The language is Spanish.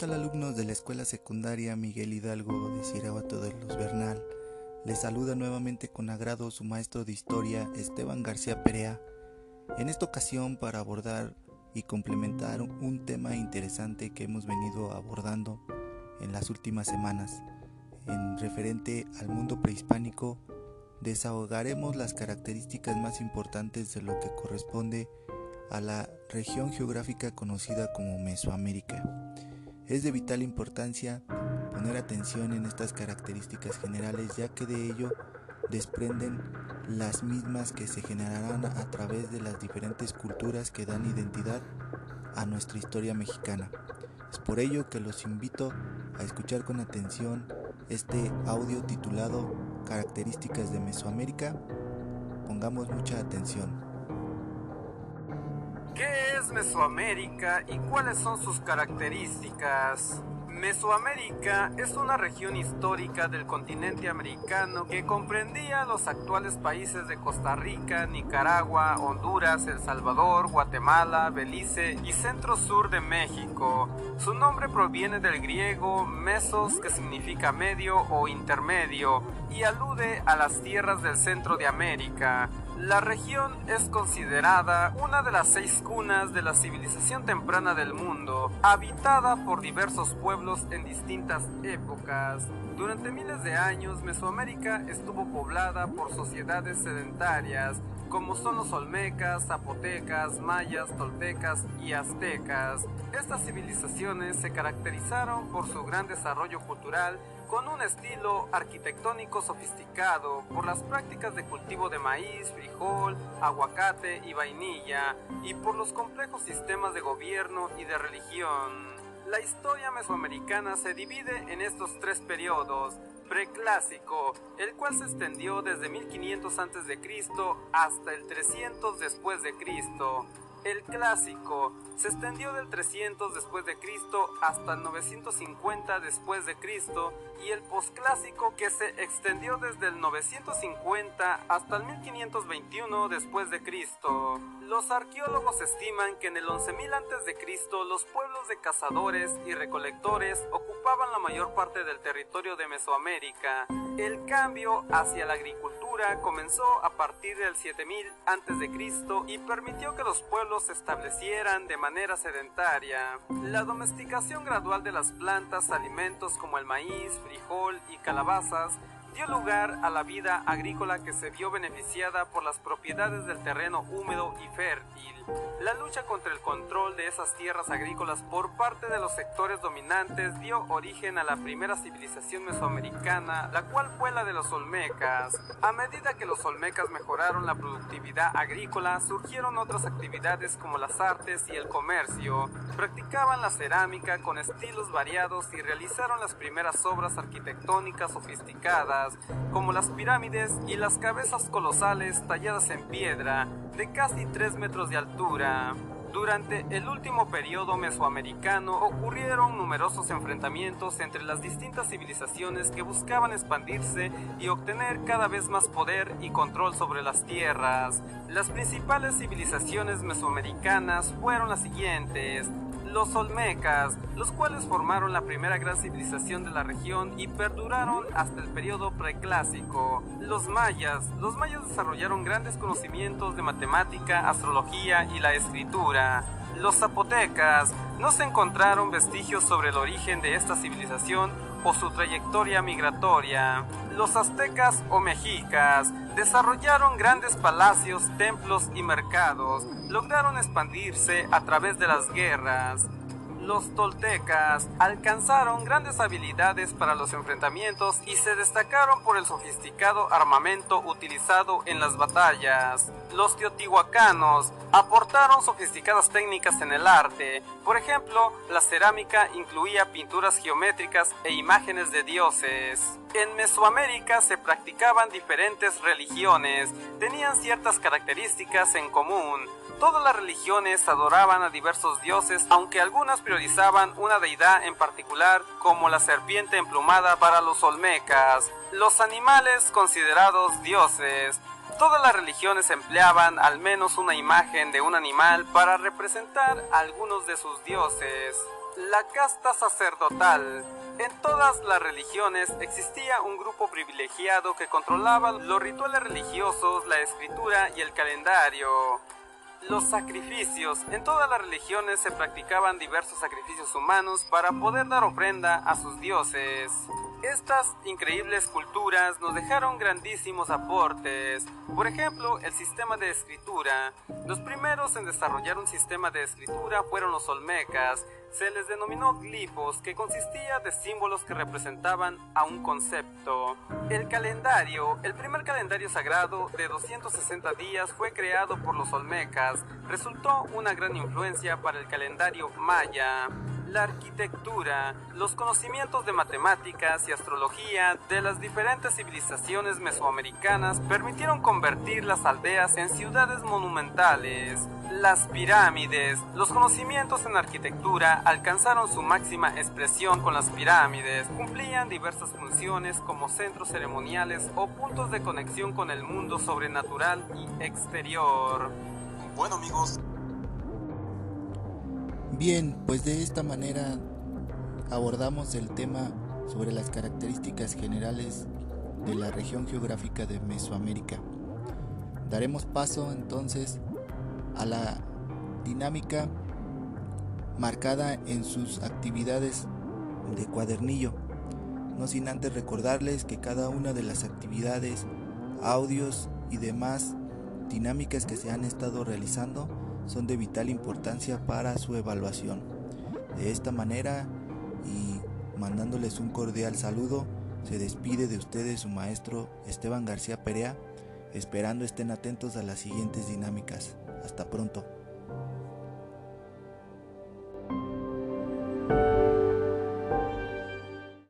tal alumnos de la escuela secundaria Miguel Hidalgo de Sirabato de los Bernal? Les saluda nuevamente con agrado su maestro de historia Esteban García Perea. En esta ocasión para abordar y complementar un tema interesante que hemos venido abordando en las últimas semanas. En referente al mundo prehispánico, desahogaremos las características más importantes de lo que corresponde a la región geográfica conocida como Mesoamérica. Es de vital importancia poner atención en estas características generales ya que de ello desprenden las mismas que se generarán a través de las diferentes culturas que dan identidad a nuestra historia mexicana. Es por ello que los invito a escuchar con atención este audio titulado Características de Mesoamérica. Pongamos mucha atención. ¿Qué es Mesoamérica y cuáles son sus características? Mesoamérica es una región histórica del continente americano que comprendía los actuales países de Costa Rica, Nicaragua, Honduras, El Salvador, Guatemala, Belice y centro-sur de México. Su nombre proviene del griego mesos que significa medio o intermedio y alude a las tierras del centro de América. La región es considerada una de las seis cunas de la civilización temprana del mundo, habitada por diversos pueblos en distintas épocas. Durante miles de años, Mesoamérica estuvo poblada por sociedades sedentarias, como son los olmecas, zapotecas, mayas, toltecas y aztecas. Estas civilizaciones se caracterizaron por su gran desarrollo cultural con un estilo arquitectónico sofisticado por las prácticas de cultivo de maíz, frijol, aguacate y vainilla, y por los complejos sistemas de gobierno y de religión. La historia mesoamericana se divide en estos tres periodos, preclásico, el cual se extendió desde 1500 a.C. hasta el 300 después de Cristo, el clásico se extendió del 300 después de Cristo hasta el 950 después de Cristo y el posclásico que se extendió desde el 950 hasta el 1521 después de Cristo. Los arqueólogos estiman que en el 11.000 antes de Cristo los pueblos de cazadores y recolectores ocupaban la mayor parte del territorio de Mesoamérica. El cambio hacia la agricultura comenzó a partir del 7000 a.C. y permitió que los pueblos se establecieran de manera sedentaria. La domesticación gradual de las plantas, alimentos como el maíz, frijol y calabazas dio lugar a la vida agrícola que se vio beneficiada por las propiedades del terreno húmedo y fértil. La lucha contra el control de esas tierras agrícolas por parte de los sectores dominantes dio origen a la primera civilización mesoamericana, la cual fue la de los olmecas. A medida que los olmecas mejoraron la productividad agrícola, surgieron otras actividades como las artes y el comercio. Practicaban la cerámica con estilos variados y realizaron las primeras obras arquitectónicas sofisticadas, como las pirámides y las cabezas colosales talladas en piedra, de casi 3 metros de altura. Durante el último periodo mesoamericano ocurrieron numerosos enfrentamientos entre las distintas civilizaciones que buscaban expandirse y obtener cada vez más poder y control sobre las tierras. Las principales civilizaciones mesoamericanas fueron las siguientes, los Olmecas, los cuales formaron la primera gran civilización de la región y perduraron hasta el periodo preclásico. Los Mayas, los Mayas desarrollaron grandes conocimientos de matemática, astrología y la escritura. Los Zapotecas, no se encontraron vestigios sobre el origen de esta civilización o su trayectoria migratoria. Los aztecas o mexicas desarrollaron grandes palacios, templos y mercados, lograron expandirse a través de las guerras. Los toltecas alcanzaron grandes habilidades para los enfrentamientos y se destacaron por el sofisticado armamento utilizado en las batallas. Los teotihuacanos aportaron sofisticadas técnicas en el arte. Por ejemplo, la cerámica incluía pinturas geométricas e imágenes de dioses. En Mesoamérica se practicaban diferentes religiones, tenían ciertas características en común. Todas las religiones adoraban a diversos dioses, aunque algunas priorizaban una deidad en particular, como la serpiente emplumada para los olmecas. Los animales considerados dioses. Todas las religiones empleaban al menos una imagen de un animal para representar algunos de sus dioses. La casta sacerdotal. En todas las religiones existía un grupo privilegiado que controlaba los rituales religiosos, la escritura y el calendario. Los sacrificios. En todas las religiones se practicaban diversos sacrificios humanos para poder dar ofrenda a sus dioses. Estas increíbles culturas nos dejaron grandísimos aportes. Por ejemplo, el sistema de escritura. Los primeros en desarrollar un sistema de escritura fueron los olmecas. Se les denominó glifos, que consistía de símbolos que representaban a un concepto. El calendario. El primer calendario sagrado de 260 días fue creado por los olmecas. Resultó una gran influencia para el calendario maya la arquitectura, los conocimientos de matemáticas y astrología de las diferentes civilizaciones mesoamericanas permitieron convertir las aldeas en ciudades monumentales. Las pirámides, los conocimientos en arquitectura alcanzaron su máxima expresión con las pirámides, cumplían diversas funciones como centros ceremoniales o puntos de conexión con el mundo sobrenatural y exterior. Bueno amigos, Bien, pues de esta manera abordamos el tema sobre las características generales de la región geográfica de Mesoamérica. Daremos paso entonces a la dinámica marcada en sus actividades de cuadernillo, no sin antes recordarles que cada una de las actividades, audios y demás dinámicas que se han estado realizando son de vital importancia para su evaluación. De esta manera y mandándoles un cordial saludo, se despide de ustedes su maestro Esteban García Perea, esperando estén atentos a las siguientes dinámicas. Hasta pronto.